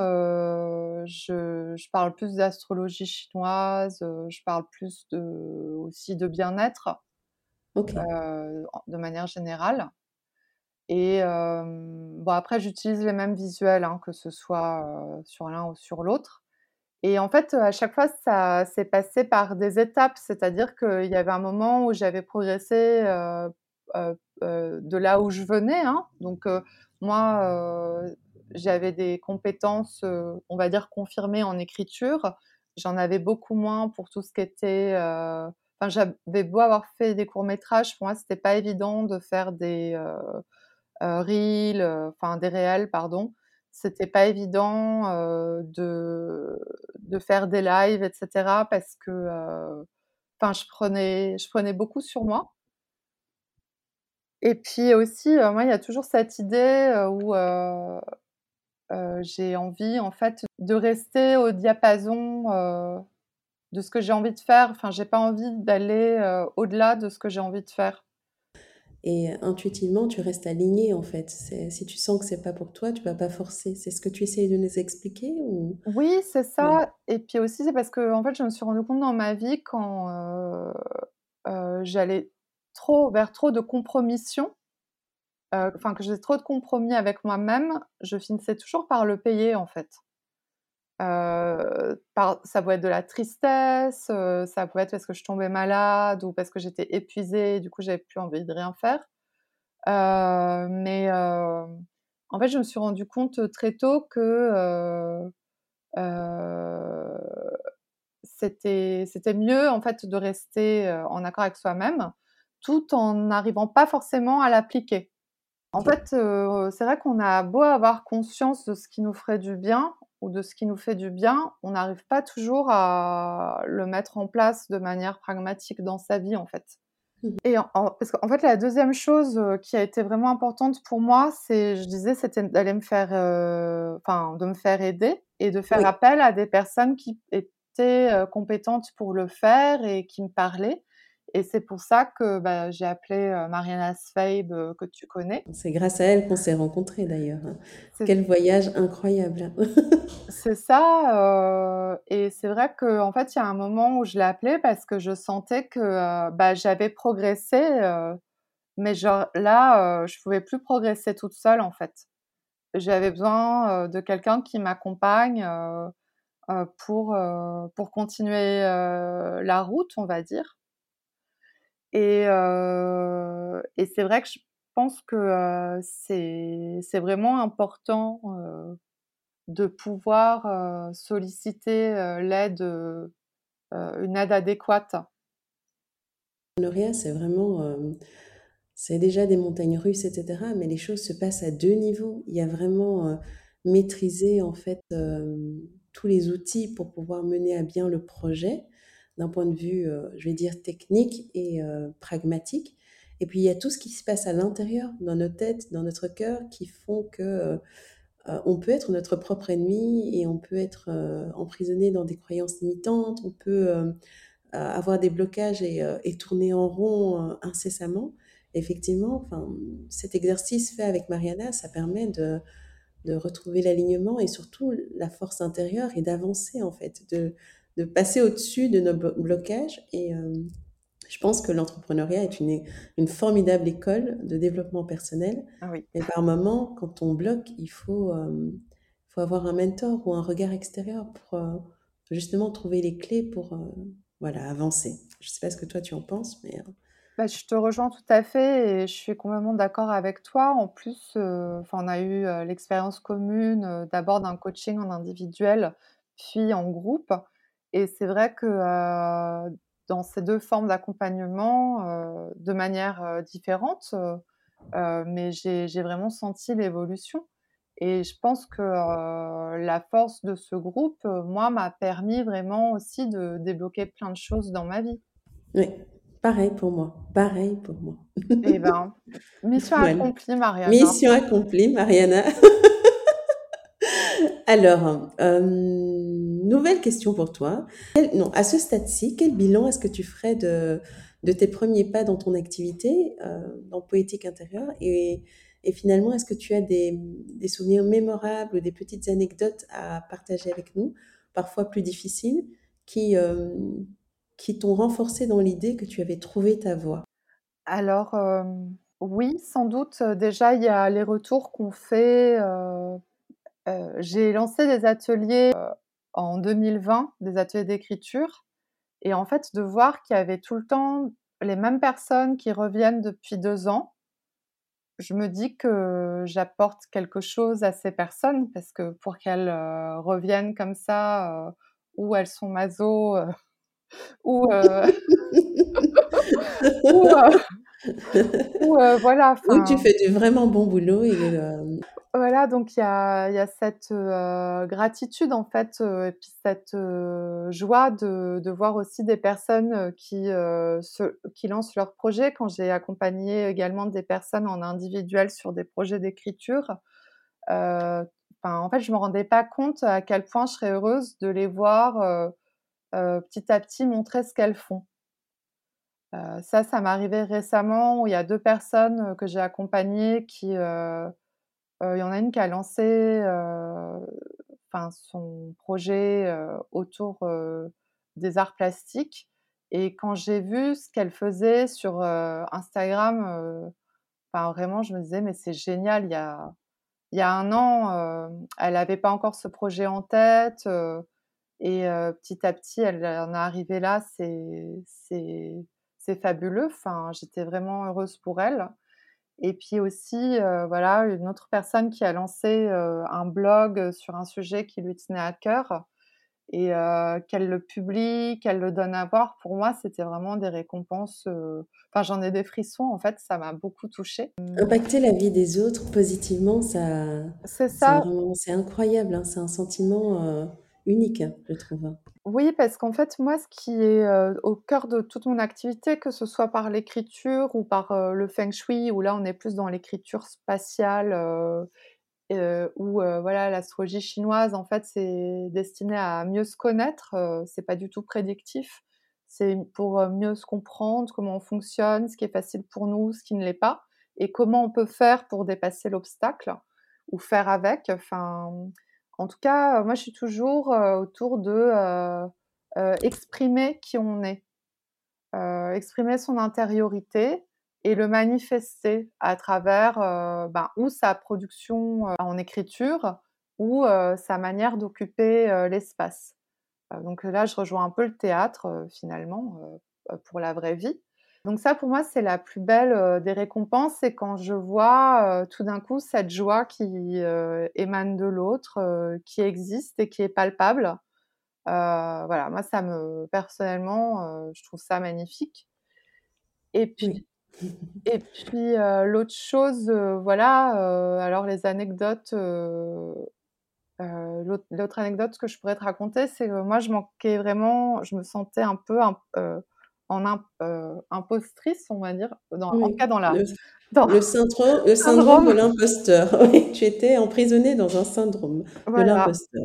je, je, parle plus d'astrologie chinoise, je parle plus de, aussi de bien-être. de manière générale. Et bon, après, j'utilise les mêmes visuels, hein, que ce soit sur l'un ou sur l'autre. Et en fait, à chaque fois, ça s'est passé par des étapes. C'est-à-dire qu'il y avait un moment où j'avais progressé de là où je venais. Hein. Donc, moi, j'avais des compétences, on va dire, confirmées en écriture. J'en avais beaucoup moins pour tout ce qui était. Enfin, j'avais beau avoir fait des courts-métrages, pour moi, c'était pas évident de faire des reels, enfin, des réels, pardon c'était pas évident de, de faire des lives, etc. parce que enfin, je, prenais, je prenais beaucoup sur moi. Et puis aussi, moi, il y a toujours cette idée où j'ai envie, en fait, de rester au diapason de ce que j'ai envie de faire. Enfin, j'ai pas envie d'aller au-delà de ce que j'ai envie de faire et intuitivement tu restes aligné en fait. Si tu sens que c'est pas pour toi, tu vas pas forcer. C'est ce que tu essayes de nous expliquer ou? Oui, c'est ça. Et puis aussi c'est parce que en fait je me suis rendu compte dans ma vie quand euh, euh, j'allais trop vers trop de compromission, euh, enfin que j'ai trop de compromis avec moi-même, je finissais toujours par le payer en fait. Par, ça pouvait être de la tristesse, ça pouvait être parce que je tombais malade ou parce que j'étais épuisée, du coup j'avais plus envie de rien faire. mais en fait, je me suis rendu compte très tôt que c'était c'était mieux en fait de rester en accord avec soi-même, tout en n'arrivant pas forcément à l'appliquer. En fait, c'est vrai qu'on a beau avoir conscience de ce qui nous ferait du bien, ou de ce qui nous fait du bien, on n'arrive pas toujours à le mettre en place de manière pragmatique dans sa vie, en fait. Mmh. Et en, parce qu'en fait, la deuxième chose euh, qui a été vraiment importante pour moi, c'est, je disais, c'était d'aller me faire, euh, enfin, de me faire aider et de faire appel à des personnes qui étaient euh, compétentes pour le faire et qui me parlaient. Et c'est pour ça que bah, j'ai appelé euh, Mariana Sveib, euh, que tu connais. C'est grâce à elle qu'on s'est rencontrés d'ailleurs. Hein. Quel voyage incroyable. c'est ça. Euh, et c'est vrai qu'en en fait, il y a un moment où je l'ai appelée parce que je sentais que bah, j'avais progressé. mais genre, là, je pouvais plus progresser toute seule en fait. J'avais besoin de quelqu'un qui m'accompagne pour, pour continuer la route, on va dire. Et, euh, et c'est vrai que je pense que euh, c'est vraiment important euh, de pouvoir solliciter l'aide, une aide adéquate. L'entrepreneuriat, c'est vraiment, c'est déjà des montagnes russes, etc. Mais les choses se passent à deux niveaux. Il y a vraiment maîtriser en fait tous les outils pour pouvoir mener à bien le projet d'un point de vue, euh, je vais dire, technique et euh, pragmatique. Et puis il y a tout ce qui se passe à l'intérieur, dans nos têtes, dans notre cœur, qui font que euh, on peut être notre propre ennemi et on peut être emprisonné dans des croyances limitantes, on peut avoir des blocages et, et, tourner en rond incessamment. Effectivement, cet exercice fait avec Mariana, ça permet de, de retrouver l'alignement et surtout la force intérieure et d'avancer en fait, de, de passer au-dessus de nos blocages. Et euh, je pense que l'entrepreneuriat est une, une, formidable école de développement personnel. Ah oui. Mais par moment, quand on bloque, il faut, euh, faut avoir un mentor ou un regard extérieur pour euh, justement trouver les clés pour voilà, avancer. Je ne sais pas ce que toi tu en penses, mais... Bah, je te rejoins tout à fait et je suis complètement d'accord avec toi. En plus, on a eu l'expérience commune d'abord d'un coaching en individuel, puis en groupe. Et c'est vrai que dans ces deux formes d'accompagnement, de manière différente, mais j'ai vraiment senti l'évolution. Et je pense que la force de ce groupe, moi, m'a permis vraiment aussi de débloquer plein de choses dans ma vie. Oui, pareil pour moi. Pareil pour moi. Eh ben, mission accomplie, Mariana. Mission accomplie, Mariana. Alors, euh, nouvelle question pour toi. non, à ce stade-ci, quel bilan est-ce que tu ferais de, de, tes premiers pas dans ton activité, euh, dans Poétique intérieure et, et finalement, est-ce que tu as des, souvenirs mémorables ou des petites anecdotes à partager avec nous, parfois plus difficiles, qui, euh, qui t'ont renforcé dans l'idée que tu avais trouvé ta voie? Alors, oui, sans doute. Déjà, il y a les retours qu'on fait. J'ai lancé des ateliers en 2020, des ateliers d'écriture. Et en fait, de voir qu'il y avait tout le temps les mêmes personnes qui reviennent depuis deux ans, je me dis que j'apporte quelque chose à ces personnes parce que pour qu'elles reviennent comme ça, ou elles sont maso, ou, ou, ou voilà. Ou tu fais du vraiment bon boulot et voilà, donc il y a, cette gratitude en fait, et puis cette joie de, voir aussi des personnes qui, qui lancent leurs projets. Quand j'ai accompagné également des personnes en individuel sur des projets d'écriture, en fait, je me rendais pas compte à quel point je serais heureuse de les voir petit à petit montrer ce qu'elles font. Ça, ça m'est arrivé récemment où il y a deux personnes que j'ai accompagnées qui il y en a une qui a lancé enfin, son projet autour des arts plastiques. Et quand j'ai vu ce qu'elle faisait sur Instagram, enfin, vraiment, je me disais, mais c'est génial. Il y a, il y a un an, elle n'avait pas encore ce projet en tête. et petit à petit, elle en est arrivée là. C'est fabuleux. Enfin, j'étais vraiment heureuse pour elle. Et puis aussi, voilà, une autre personne qui a lancé un blog sur un sujet qui lui tenait à cœur et qu'elle le publie, qu'elle le donne à voir. Pour moi, c'était vraiment des récompenses. Enfin, j'en ai des frissons. En fait, ça m'a beaucoup touchée. Impacter la vie des autres positivement, ça. C'est ça. C'est incroyable. Hein. C'est un sentiment unique, je trouve. Oui, parce qu'en fait, moi, ce qui est au cœur de toute mon activité, que ce soit par l'écriture ou par le feng shui, où là, on est plus dans l'écriture spatiale, ou voilà, l'astrologie chinoise, en fait, c'est destiné à mieux se connaître. c'est pas du tout prédictif. C'est pour mieux se comprendre, comment on fonctionne, ce qui est facile pour nous, ce qui ne l'est pas, et comment on peut faire pour dépasser l'obstacle ou faire avec. Enfin, en tout cas, moi, je suis toujours autour de exprimer qui on est, exprimer son intériorité et le manifester à travers ben, ou sa production en écriture ou sa manière d'occuper l'espace. donc là, je rejoins un peu le théâtre finalement pour la vraie vie. Donc ça, pour moi, c'est la plus belle des récompenses, c'est quand je vois tout d'un coup cette joie qui émane de l'autre, qui existe et qui est palpable. voilà, moi, ça me personnellement, je trouve ça magnifique. Et puis, et puis l'autre chose, voilà, alors les anecdotes. L'autre anecdote que je pourrais te raconter, c'est que moi, je manquais vraiment, je me sentais un peu un, en euh, impostrice, on va dire, dans, en tout cas dans la... Le, dans... le, syndrome, le syndrome, de l'imposteur. Oui, tu étais emprisonnée dans un syndrome de l'imposteur.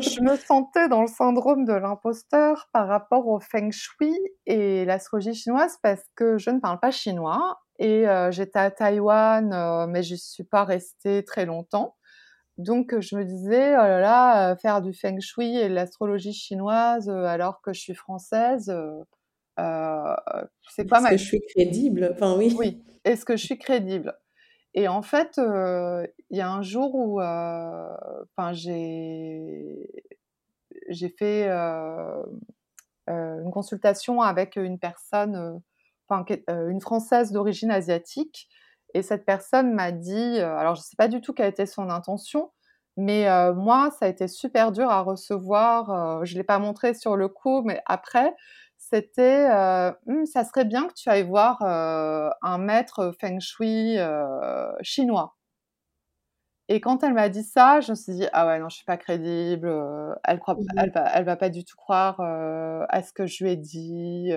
je me sentais dans le syndrome de l'imposteur par rapport au feng shui et l'astrologie chinoise parce que je ne parle pas chinois et euh, j'étais à Taïwan, euh, mais je ne suis pas restée très longtemps. Donc je me disais, oh là là, faire du feng shui et de l'astrologie chinoise alors que je suis française, c'est pas mal. Est-ce que je suis crédible Enfin, oui. Oui, est-ce que je suis crédible? Et en fait, euh, il y a un jour où euh, j'ai, j'ai fait une consultation avec une personne, enfin, une Française d'origine asiatique. Et cette personne m'a dit, alors je ne sais pas du tout quelle était son intention, mais moi, ça a été super dur à recevoir. je ne l'ai pas montré sur le coup, mais après, c'était euh, «Hum, ça serait bien que tu ailles voir euh, un maître feng shui euh, chinois. Et quand elle m'a dit ça, je me suis dit ah ouais non je suis pas crédible, elle croit, mmh elle va, elle va pas du tout croire à ce que je lui ai dit,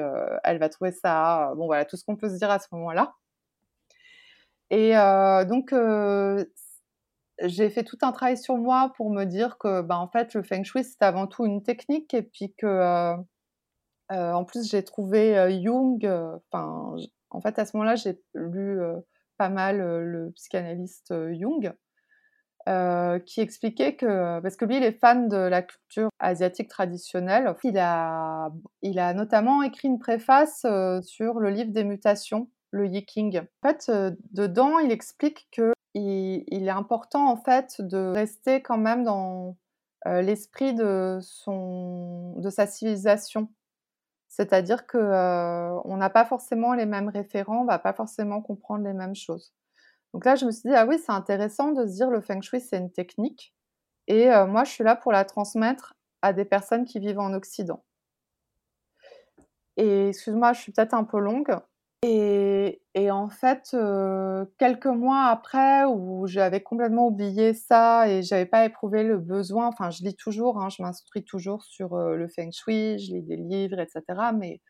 elle va trouver ça, bon voilà tout ce qu'on peut se dire à ce moment-là. Et donc j'ai fait tout un travail sur moi pour me dire que bah, en fait le feng shui c'est avant tout une technique et puis que euh, en plus, j'ai trouvé euh, Jung. Euh, enfin, en fait, à ce moment-là, j'ai lu pas mal le psychanalyste Jung. qui expliquait que, parce que lui, il est fan de la culture asiatique traditionnelle, il a, il a notamment écrit une préface sur le livre des mutations le Yiking. En fait, dedans, il explique que il, est important en fait de rester quand même dans l'esprit de son de sa civilisation. C'est-à-dire que on n'a pas forcément les mêmes référents, on va pas forcément comprendre les mêmes choses. Donc là, je me suis dit ah oui, c'est intéressant de se dire le feng shui c'est une technique et moi je suis là pour la transmettre à des personnes qui vivent en Occident. Et excuse-moi, je suis peut-être un peu longue. Et, en fait, euh, quelques mois après, où j'avais complètement oublié ça et j'avais pas éprouvé le besoin, enfin, je lis toujours, hein, je m'instruis toujours sur euh, le feng shui, je lis des livres, etc. Mais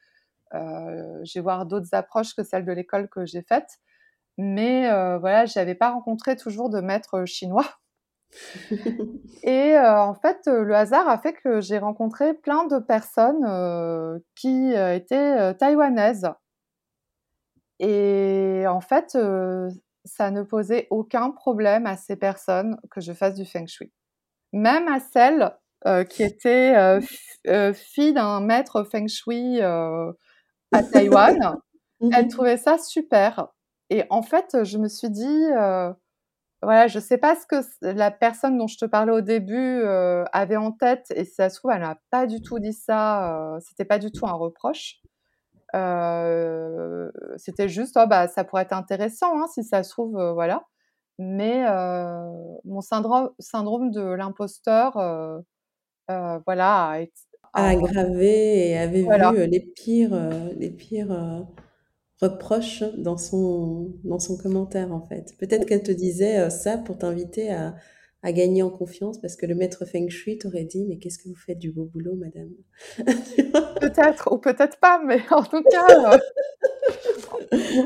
euh, j'ai voir d'autres approches que celles de l'école que j'ai faites. Mais voilà, j'avais pas rencontré toujours de maître chinois. et en fait, le hasard a fait que j'ai rencontré plein de personnes qui étaient taïwanaises et en fait, ça ne posait aucun problème à ces personnes que je fasse du feng shui. Même à celles qui étaient filles d'un maître feng shui à Taïwan, elles mmh trouvaient ça super. Et en fait, je me suis dit, voilà, je sais pas ce que la personne dont je te parlais au début avait en tête, et si ça se trouve, elle n'a pas du tout dit ça, c'était pas du tout un reproche. Euh, c'était juste, oh, bah, ça pourrait être intéressant hein, si ça se trouve, euh, voilà. Mais euh, mon syndrome, syndrome de l'imposteur, voilà, a, aggravé et avait vu les pires, les pires reproches dans son, dans son commentaire en fait. Peut-être qu'elle te disait ça pour t'inviter à, à gagner en confiance parce que le maître Feng Shui t'aurait dit mais qu'est-ce que vous faites du beau boulot madame? Peut-être ou peut-être pas mais en tout cas euh,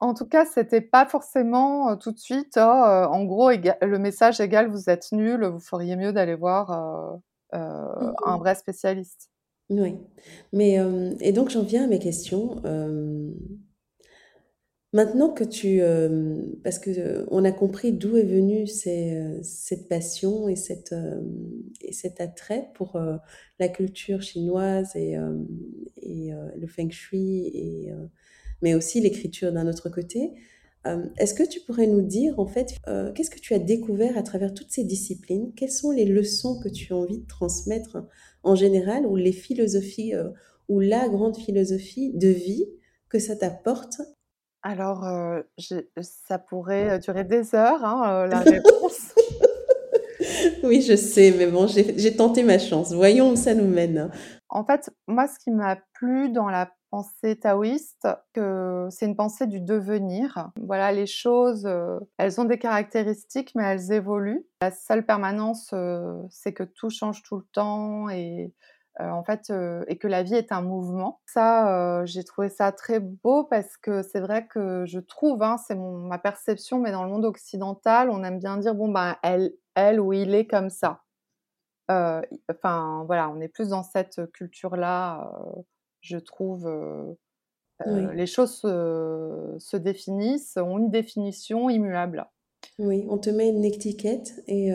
en tout cas c'était pas forcément euh, tout de suite oh, euh, en gros le message égal vous êtes nul vous feriez mieux d'aller voir mmh un vrai spécialiste. Oui. Mais et donc j'en viens à mes questions Maintenant que tu, euh, parce que euh, on a compris d'où est venue euh, cette passion et cette et cet attrait pour la culture chinoise et, le feng shui mais aussi l'écriture d'un autre côté. Est-ce que tu pourrais nous dire en fait qu'est-ce que tu as découvert à travers toutes ces disciplines? Quelles sont les leçons que tu as envie de transmettre en général ou les philosophies ou la grande philosophie de vie que ça t'apporte alors, ça pourrait durer des heures, hein, la réponse. Oui, je sais, mais bon, j'ai tenté ma chance. Voyons où ça nous mène. En fait, moi, ce qui m'a plu dans la pensée taoïste, que c'est une pensée du devenir. Voilà, les choses, elles ont des caractéristiques, mais elles évoluent. La seule permanence, c'est que tout change tout le temps et euh, en fait, euh, et que la vie est un mouvement. Ça, euh, j'ai trouvé ça très beau parce que c'est vrai que je trouve, hein, c'est ma perception, mais dans le monde occidental, on aime bien dire bon ben elle, elle ou il est comme ça. Enfin voilà, on est plus dans cette culture-là, je trouve. Les choses se, définissent, ont une définition immuable. Oui, on te met une étiquette et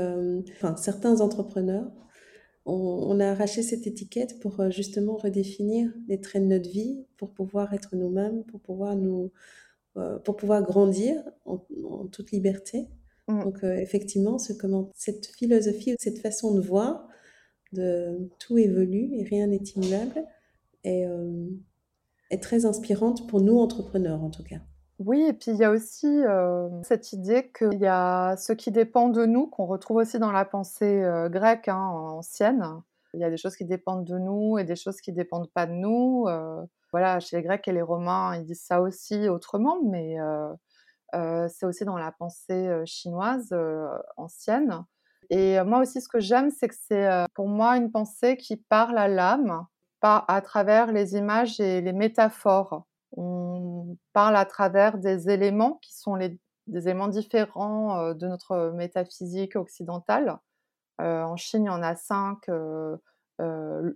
certains entrepreneurs on, a arraché cette étiquette pour euh, justement redéfinir les traits de notre vie, pour pouvoir être nous-mêmes, pour pouvoir nous, euh, pour pouvoir grandir en, toute liberté. Mm. Donc euh, effectivement, ce, comment, cette philosophie, cette façon de voir, de tout évolue et rien n'est immuable, est, est très inspirante pour nous entrepreneurs en tout cas. Oui, et puis il y a aussi cette idée qu'il y a ce qui dépend de nous, qu'on retrouve aussi dans la pensée grecque hein, ancienne. Il y a des choses qui dépendent de nous et des choses qui dépendent pas de nous. voilà, chez les Grecs et les Romains, ils disent ça aussi autrement, mais c'est aussi dans la pensée chinoise ancienne. Et moi aussi, ce que j'aime, c'est que c'est pour moi une pensée qui parle à l'âme, pas à travers les images et les métaphores on parle à travers des éléments qui sont des éléments différents euh, de notre métaphysique occidentale. Euh, en Chine, il y en a cinq euh,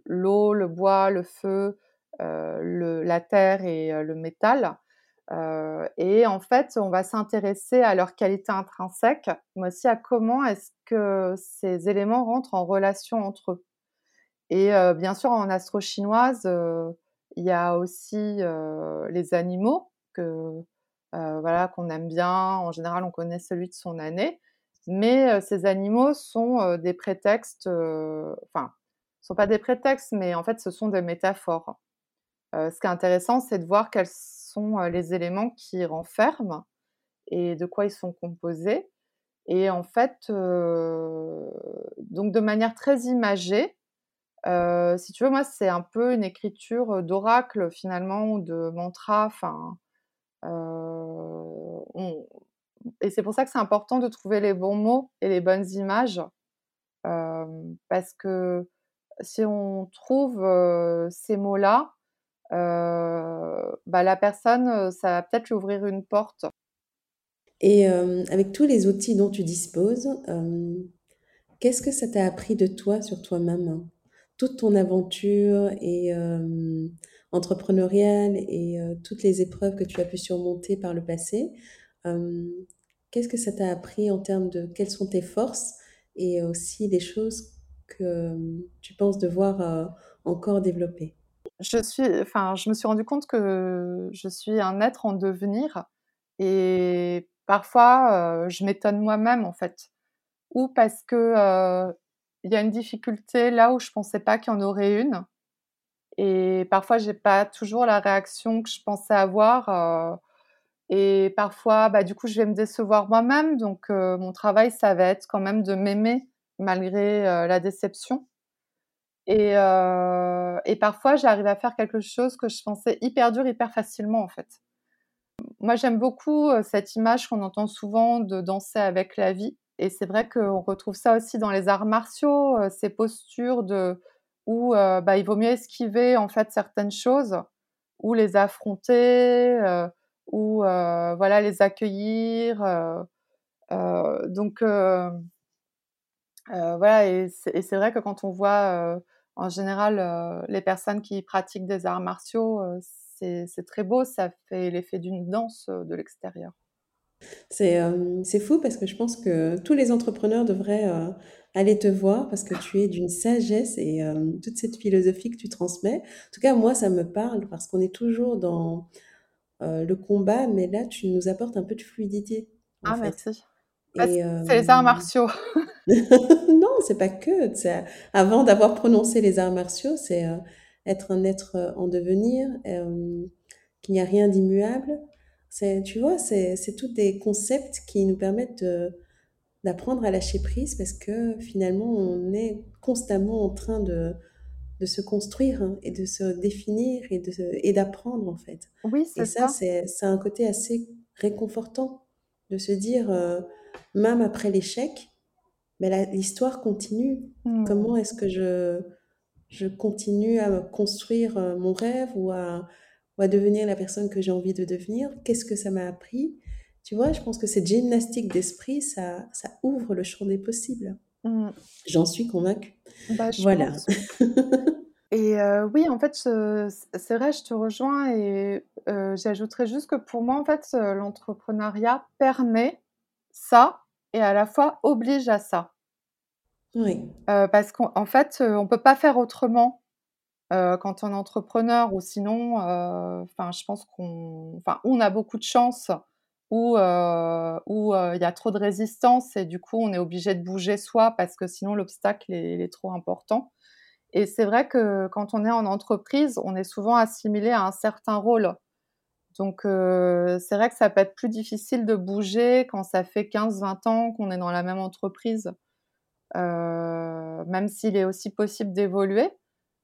l'eau, le bois, le feu, la terre et le métal. et en fait, on va s'intéresser à leur qualité intrinsèque, mais aussi à comment est-ce que ces éléments rentrent en relation entre eux. Et bien sûr, en astro chinoise, il y a aussi les animaux que voilà qu'on aime bien. En général, on connaît celui de son année, mais ces animaux sont des prétextes, enfin, sont pas des prétextes, mais en fait, ce sont des métaphores. ce qui est intéressant, c'est de voir quels sont les éléments qui renferment et de quoi ils sont composés. Et en fait, donc de manière très imagée, si tu veux, moi, c'est un peu une écriture d'oracle finalement ou de mantra. Enfin, et c'est pour ça que c'est important de trouver les bons mots et les bonnes images, parce que si on trouve ces mots-là, bah, la personne, ça va peut-être lui ouvrir une porte. Et avec tous les outils dont tu disposes, qu'est-ce que ça t'a appris de toi sur toi-même? Toute ton aventure et entrepreneuriale et toutes les épreuves que tu as pu surmonter par le passé, qu'est-ce que ça t'a appris en termes de quelles sont tes forces et aussi des choses que tu penses devoir encore développer? Je suis, enfin, je me suis rendu compte que je suis un être en devenir et Parfois, je m'étonne moi-même en fait, ou parce que il y a une difficulté là où je pensais pas qu'il y en aurait une, et parfois j'ai pas toujours la réaction que je pensais avoir, et parfois, bah, du coup, je vais me décevoir moi-même. Donc, mon travail, ça va être quand même de m'aimer malgré la déception. Et, et parfois, j'arrive à faire quelque chose que je pensais hyper dur, hyper facilement, en fait. Moi, j'aime beaucoup cette image qu'on entend souvent de danser avec la vie. Et c'est vrai qu'on retrouve ça aussi dans les arts martiaux, ces postures de où bah, il vaut mieux esquiver en fait certaines choses, ou les affronter, ou voilà les accueillir. donc voilà, et c'est vrai que quand on voit en général les personnes qui pratiquent des arts martiaux, c'est très beau, ça fait l'effet d'une danse de l'extérieur. C'est fou parce que je pense que tous les entrepreneurs devraient aller te voir parce que tu es d'une sagesse et toute cette philosophie que tu transmets. En tout cas, moi, ça me parle parce qu'on est toujours dans le combat, mais là, tu nous apportes un peu de fluidité. ah, merci. Bah, c'est les arts martiaux. non, c'est pas que. Avant d'avoir prononcé les arts martiaux, c'est être un être euh, en devenir, euh, qu'il n'y a rien d'immuable. C'est, tu vois, c'est, c'est tous des concepts qui nous permettent d'apprendre à lâcher prise parce que finalement, on est constamment en train de, de se construire hein, et de se définir et, de, et d'apprendre en fait. Oui, c'est et ça. c'est, c'est un côté assez réconfortant de se dire, euh, même après l'échec, mais l'histoire continue. Mmh. Comment est-ce que je je continue à construire euh, mon rêve ou à, ou à devenir la personne que j'ai envie de devenir Qu'est-ce que ça m'a appris Tu vois, je pense que cette gymnastique d'esprit, ça, ça ouvre le champ des possibles. Mmh. J'en suis convaincue. Bah, voilà. et euh, oui, en fait, c'est vrai, je te rejoins et euh, j'ajouterais juste que pour moi, en fait, l'entrepreneuriat permet ça et à la fois oblige à ça. Oui. parce qu'en fait, on peut pas faire autrement, quand on est entrepreneur ou sinon, enfin, je pense qu'on enfin, on a beaucoup de chance ou où, il y a trop de résistance et du coup, on est obligé de bouger soi parce que sinon l'obstacle est trop important et c'est vrai que quand on est en entreprise, on est souvent assimilé à un certain rôle. Donc c'est vrai que ça peut être plus difficile de bouger quand ça fait 15-20 ans qu'on est dans la même entreprise. Euh, même s'il est aussi possible d'évoluer.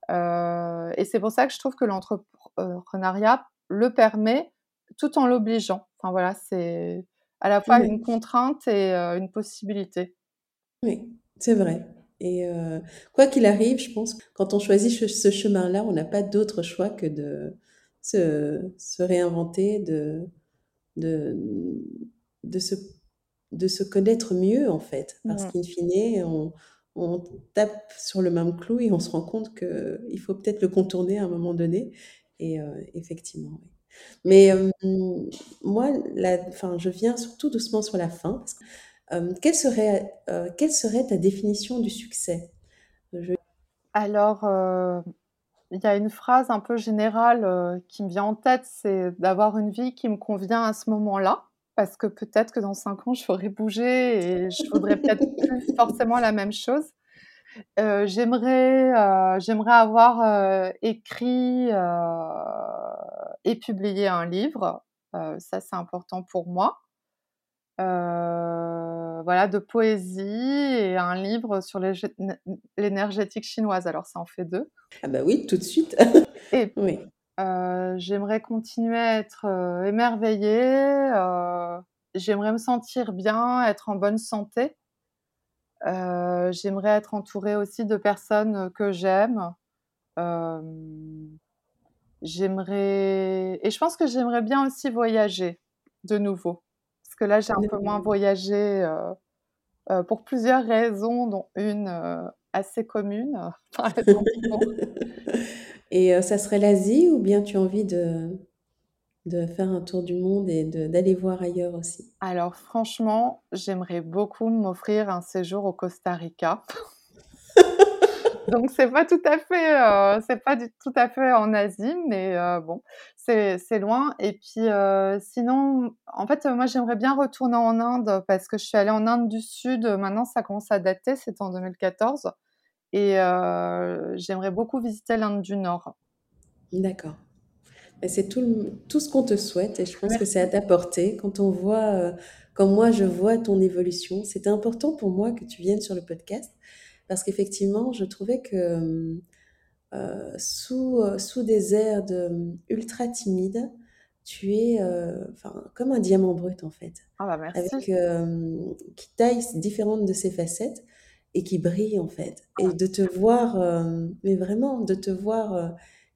Euh, et c'est pour ça que je trouve que l'entrepreneuriat le permet tout en l'obligeant. Enfin voilà, c'est à la fois une contrainte et euh, une possibilité. Oui, c'est vrai. Et quoi qu'il arrive, je pense que quand on choisit ce, chemin-là, on n'a pas d'autre choix que de se, se réinventer, de, de, de se de se connaître mieux en fait. Parce qu'in fine, on, on, tape sur le même clou et on se rend compte qu'il faut peut-être le contourner à un moment donné. Et euh, effectivement. Mais euh, moi, la, enfin, je viens surtout doucement sur la fin. Euh, quelle, serait, quelle serait ta définition du succès? Alors, il y a une phrase un peu générale qui me vient en tête, c'est d'avoir une vie qui me convient à ce moment-là parce que peut-être que dans cinq ans, je ferai bouger et je voudrais peut-être plus forcément la même chose. Euh, j'aimerais, euh, j'aimerais avoir euh, écrit et publié un livre. ça, c'est important pour moi. voilà, de poésie et un livre sur l'énergétique chinoise. Alors, ça en fait deux. Ah bah oui, tout de suite. et oui. Euh, j'aimerais continuer à être euh, émerveillée. Euh, j'aimerais me sentir bien, être en bonne santé. j'aimerais être entourée aussi de personnes que j'aime. j'aimerais et je pense que j'aimerais bien aussi voyager de nouveau parce que là j'ai un peu moins voyagé pour plusieurs raisons dont une assez commune Et euh, ça serait l'Asie ou bien tu as envie de, de faire un tour du monde et d'aller voir ailleurs aussi? Alors franchement, j'aimerais beaucoup m'offrir un séjour au Costa Rica. Donc c'est pas tout à fait, euh, c'est pas du, tout à fait en Asie, mais euh, bon, c'est loin. Et puis sinon, en fait, moi j'aimerais bien retourner en Inde parce que je suis allée en Inde du Sud. Maintenant, ça commence à dater, c'était en 2014. Et j'aimerais beaucoup visiter l'Inde du Nord. D'accord. C'est tout, tout ce qu'on te souhaite et je pense que c'est à ta portée. Quand on voit, comme moi je vois ton évolution, c'était important pour moi que tu viennes sur le podcast parce qu'effectivement, je trouvais que sous, sous des airs de ultra timide, tu es enfin comme un diamant brut en fait. Ah bah merci. Avec, qui taille différentes de ses facettes et qui brille en fait. Et de te voir, euh, mais vraiment de te voir euh,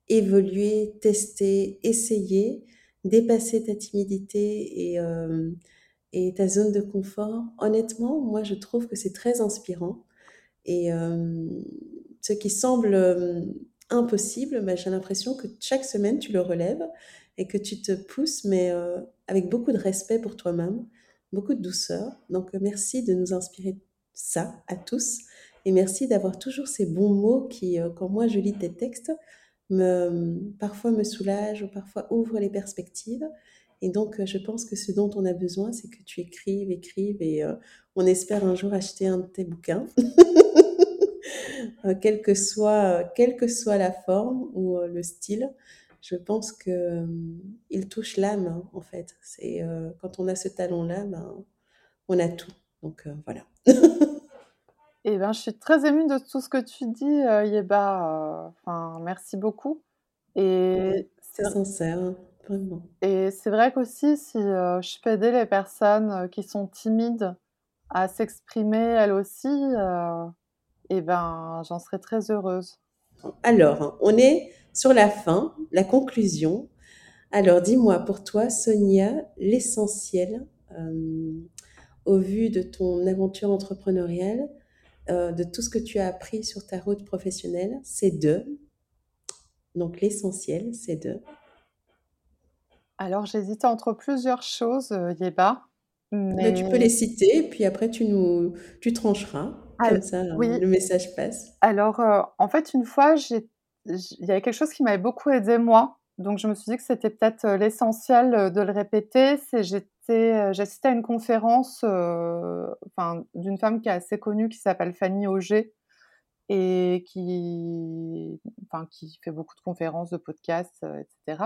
évoluer, tester, essayer, dépasser ta timidité et, euh, et ta zone de confort. Honnêtement, moi je trouve que c'est très inspirant. Et ce qui semble impossible, bah, j'ai l'impression que chaque semaine tu le relèves et que tu te pousses, mais avec beaucoup de respect pour toi-même, beaucoup de douceur. Donc merci de nous inspirer ça à tous. Et merci d'avoir toujours ces bons mots qui, euh, quand moi je lis tes textes, me, parfois me soulagent ou parfois ouvrent les perspectives. Et donc, euh, je pense que ce dont on a besoin, c'est que tu écrives, écrives, et euh, on espère un jour acheter un de tes bouquins, quelle, que soit, quelle que soit la forme ou le style. Je pense que il touche l'âme, hein, en fait. C'est quand on a ce talent-là, ben, on a tout. Donc voilà. Eh ben, je suis très émue de tout ce que tu dis, euh, Yeba. Euh, enfin, merci beaucoup. Et c'est sincère, vraiment. Et c'est vrai qu'aussi, si euh, je peux aider les personnes qui sont timides à s'exprimer elles aussi, eh ben, j'en serais très heureuse. Alors, on est sur la fin, la conclusion. Alors, dis-moi, pour toi, Sonia, l'essentiel, au vu de ton aventure entrepreneuriale, euh, de tout ce que tu as appris sur ta route professionnelle, c'est deux. Donc l'essentiel, c'est deux. Alors j'hésite entre plusieurs choses, euh, Yeba. Mais... tu peux les citer, puis après tu nous tu trancheras. comme ça, le message passe. Alors, euh, en fait, une fois, il y avait quelque chose qui m'avait beaucoup aidé moi. Donc, je me suis dit que c'était peut-être l'essentiel de le répéter. C'est euh, j'ai assisté à une conférence euh, enfin, d'une femme qui est assez connue qui s'appelle Fanny Auger et qui, enfin, qui fait beaucoup de conférences, de podcasts, euh, etc.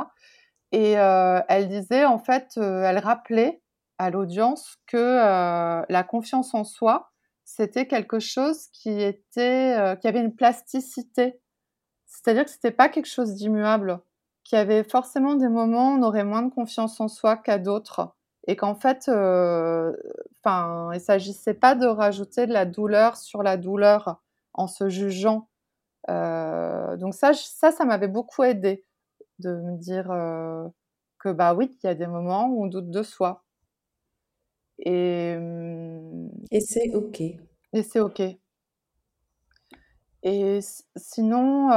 Et elle disait, en fait, elle rappelait à l'audience que la confiance en soi, c'était quelque chose qui était, qui avait une plasticité. C'est-à-dire que c'était pas quelque chose d'immuable, qu'il y avait forcément des moments où on aurait moins de confiance en soi qu'à d'autres et qu'en fait, euh, enfin, il s'agissait pas de rajouter de la douleur sur la douleur en se jugeant. Euh, donc ça, ça, ça m'avait beaucoup aidé de me dire euh, que bah oui, il y a des moments où on doute de soi. Et, hum, et c'est ok. Et c'est ok. Et sinon,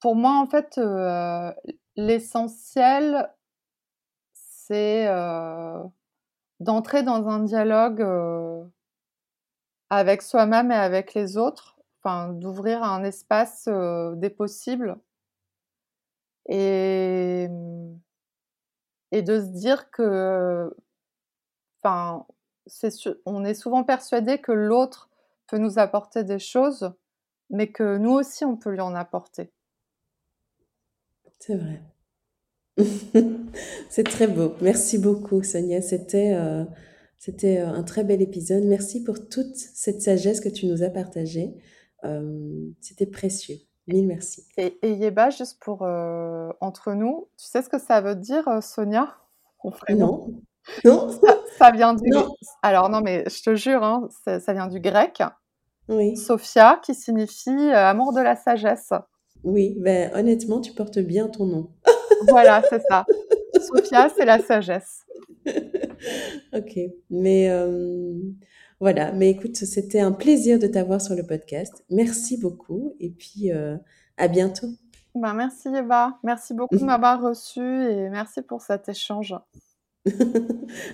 pour moi, en fait, l'essentiel, c'est d'entrer dans un dialogue avec soi-même et avec les autres. enfin, d'ouvrir un espace des possibles et, et de se dire que, enfin, on est souvent persuadé que l'autre peut nous apporter des choses, mais que nous aussi, on peut lui en apporter. C'est vrai. C'est très beau. Merci beaucoup, Sonia. C'était euh, c'était euh, un très bel épisode. Merci pour toute cette sagesse que tu nous as partagée. Euh, c'était précieux. Mille merci. Et, et Yeba, juste pour entre nous, tu sais ce que ça veut dire, Sonia? Non. Non. Ça, vient du. Alors non, mais je te jure, hein, ça, vient du grec. Oui. Sophia, qui signifie amour de la sagesse. Oui, ben honnêtement, tu portes bien ton nom. voilà, c'est ça. Sophia, c'est la sagesse. ok, mais euh, voilà, mais écoute, c'était un plaisir de t'avoir sur le podcast. Merci beaucoup et puis euh, à bientôt. Ben, merci Eva, merci beaucoup de m'avoir reçu et merci pour cet échange.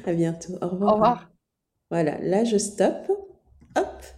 à bientôt, au revoir. Au revoir. Voilà, là je stoppe. Hop.